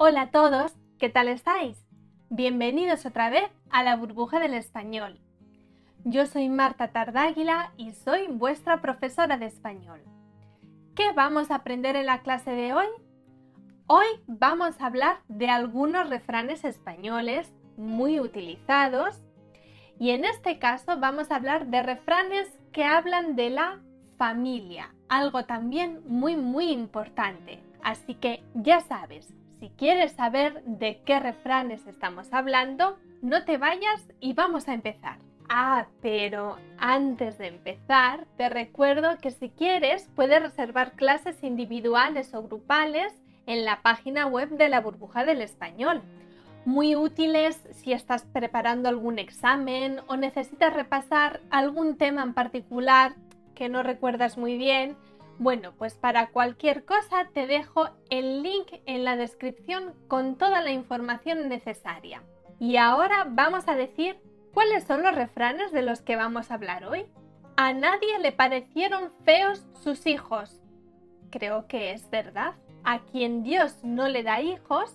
Hola a todos, ¿qué tal estáis? Bienvenidos otra vez a la burbuja del español. Yo soy Marta Tardáguila y soy vuestra profesora de español. ¿Qué vamos a aprender en la clase de hoy? Hoy vamos a hablar de algunos refranes españoles muy utilizados y en este caso vamos a hablar de refranes que hablan de la familia, algo también muy muy importante. Así que ya sabes, si quieres saber de qué refranes estamos hablando, no te vayas y vamos a empezar. Ah, pero antes de empezar, te recuerdo que si quieres puedes reservar clases individuales o grupales en la página web de la burbuja del español. Muy útiles si estás preparando algún examen o necesitas repasar algún tema en particular que no recuerdas muy bien. Bueno, pues para cualquier cosa te dejo el link en la descripción con toda la información necesaria. Y ahora vamos a decir cuáles son los refranes de los que vamos a hablar hoy. A nadie le parecieron feos sus hijos. Creo que es verdad. A quien Dios no le da hijos,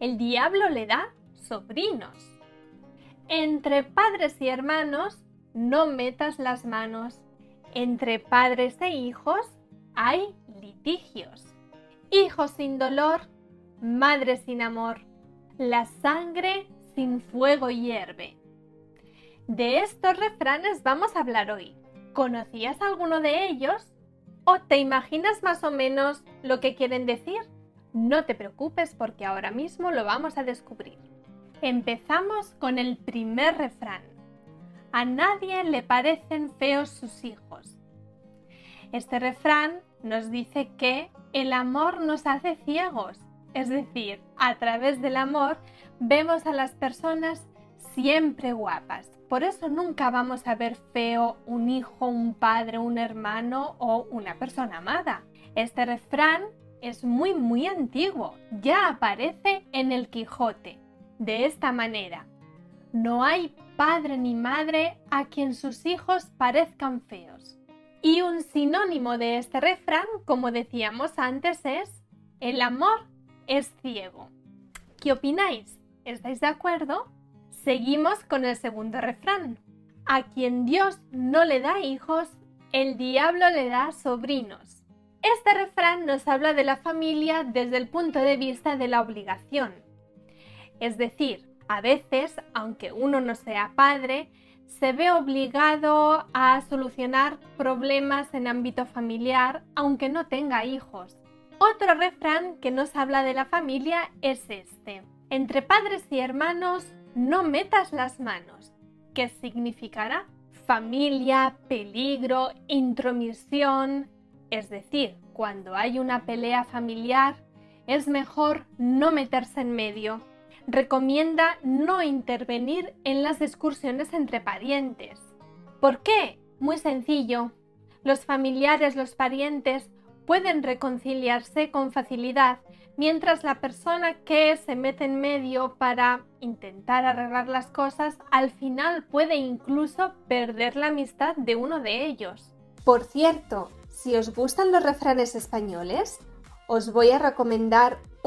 el diablo le da sobrinos. Entre padres y hermanos, no metas las manos. Entre padres e hijos hay litigios. Hijos sin dolor, madre sin amor. La sangre sin fuego hierve. De estos refranes vamos a hablar hoy. ¿Conocías alguno de ellos? ¿O te imaginas más o menos lo que quieren decir? No te preocupes porque ahora mismo lo vamos a descubrir. Empezamos con el primer refrán. A nadie le parecen feos sus hijos. Este refrán nos dice que el amor nos hace ciegos, es decir, a través del amor vemos a las personas siempre guapas, por eso nunca vamos a ver feo un hijo, un padre, un hermano o una persona amada. Este refrán es muy muy antiguo, ya aparece en el Quijote. De esta manera, no hay padre ni madre a quien sus hijos parezcan feos. Y un sinónimo de este refrán, como decíamos antes, es el amor es ciego. ¿Qué opináis? ¿Estáis de acuerdo? Seguimos con el segundo refrán. A quien Dios no le da hijos, el diablo le da sobrinos. Este refrán nos habla de la familia desde el punto de vista de la obligación. Es decir, a veces, aunque uno no sea padre, se ve obligado a solucionar problemas en ámbito familiar aunque no tenga hijos. Otro refrán que nos habla de la familia es este. Entre padres y hermanos no metas las manos, ¿Qué significará familia, peligro, intromisión. Es decir, cuando hay una pelea familiar, es mejor no meterse en medio. Recomienda no intervenir en las excursiones entre parientes. ¿Por qué? Muy sencillo. Los familiares, los parientes pueden reconciliarse con facilidad, mientras la persona que se mete en medio para intentar arreglar las cosas al final puede incluso perder la amistad de uno de ellos. Por cierto, si os gustan los refranes españoles, os voy a recomendar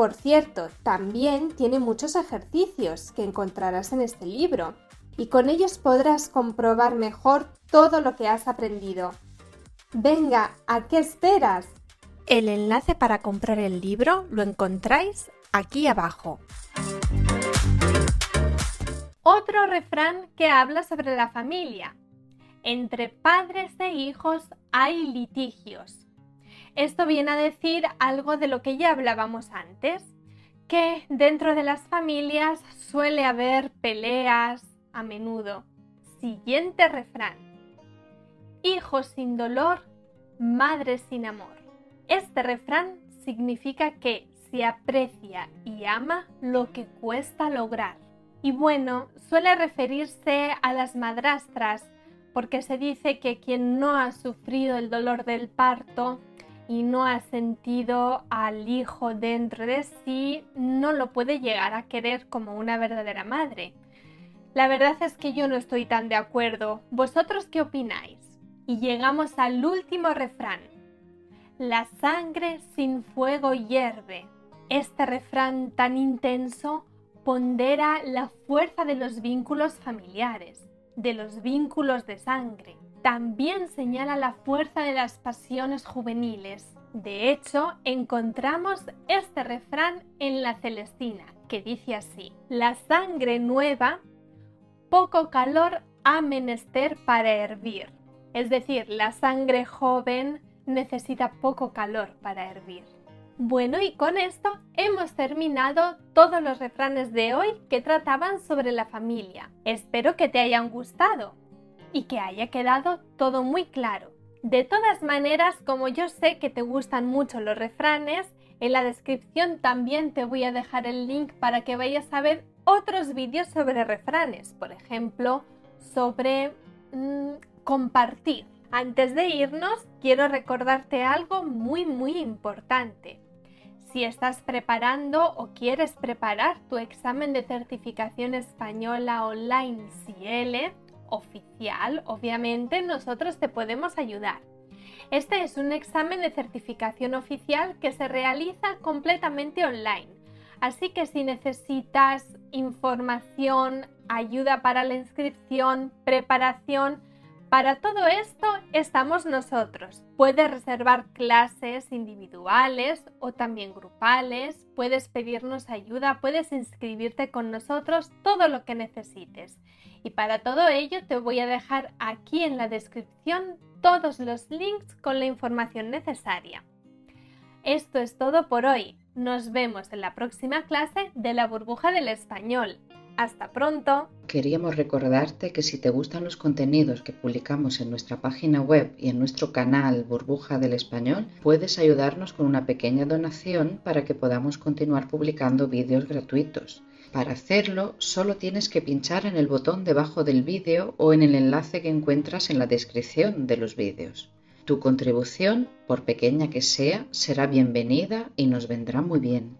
Por cierto, también tiene muchos ejercicios que encontrarás en este libro, y con ellos podrás comprobar mejor todo lo que has aprendido. Venga, ¿a qué esperas? El enlace para comprar el libro lo encontráis aquí abajo. Otro refrán que habla sobre la familia. Entre padres e hijos hay litigios. Esto viene a decir algo de lo que ya hablábamos antes, que dentro de las familias suele haber peleas a menudo. Siguiente refrán. Hijos sin dolor, madre sin amor. Este refrán significa que se aprecia y ama lo que cuesta lograr. Y bueno, suele referirse a las madrastras porque se dice que quien no ha sufrido el dolor del parto y no ha sentido al hijo dentro de sí, no lo puede llegar a querer como una verdadera madre. La verdad es que yo no estoy tan de acuerdo. ¿Vosotros qué opináis? Y llegamos al último refrán. La sangre sin fuego hierve. Este refrán tan intenso pondera la fuerza de los vínculos familiares, de los vínculos de sangre. También señala la fuerza de las pasiones juveniles. De hecho, encontramos este refrán en la Celestina, que dice así, la sangre nueva, poco calor ha menester para hervir. Es decir, la sangre joven necesita poco calor para hervir. Bueno, y con esto hemos terminado todos los refranes de hoy que trataban sobre la familia. Espero que te hayan gustado y que haya quedado todo muy claro. De todas maneras, como yo sé que te gustan mucho los refranes, en la descripción también te voy a dejar el link para que vayas a ver otros vídeos sobre refranes, por ejemplo, sobre mm, compartir. Antes de irnos, quiero recordarte algo muy muy importante. Si estás preparando o quieres preparar tu examen de certificación española online CL oficial, obviamente nosotros te podemos ayudar. Este es un examen de certificación oficial que se realiza completamente online. Así que si necesitas información, ayuda para la inscripción, preparación, para todo esto estamos nosotros. Puedes reservar clases individuales o también grupales, puedes pedirnos ayuda, puedes inscribirte con nosotros, todo lo que necesites. Y para todo ello te voy a dejar aquí en la descripción todos los links con la información necesaria. Esto es todo por hoy. Nos vemos en la próxima clase de la burbuja del español. Hasta pronto. Queríamos recordarte que si te gustan los contenidos que publicamos en nuestra página web y en nuestro canal Burbuja del Español, puedes ayudarnos con una pequeña donación para que podamos continuar publicando vídeos gratuitos. Para hacerlo, solo tienes que pinchar en el botón debajo del vídeo o en el enlace que encuentras en la descripción de los vídeos. Tu contribución, por pequeña que sea, será bienvenida y nos vendrá muy bien.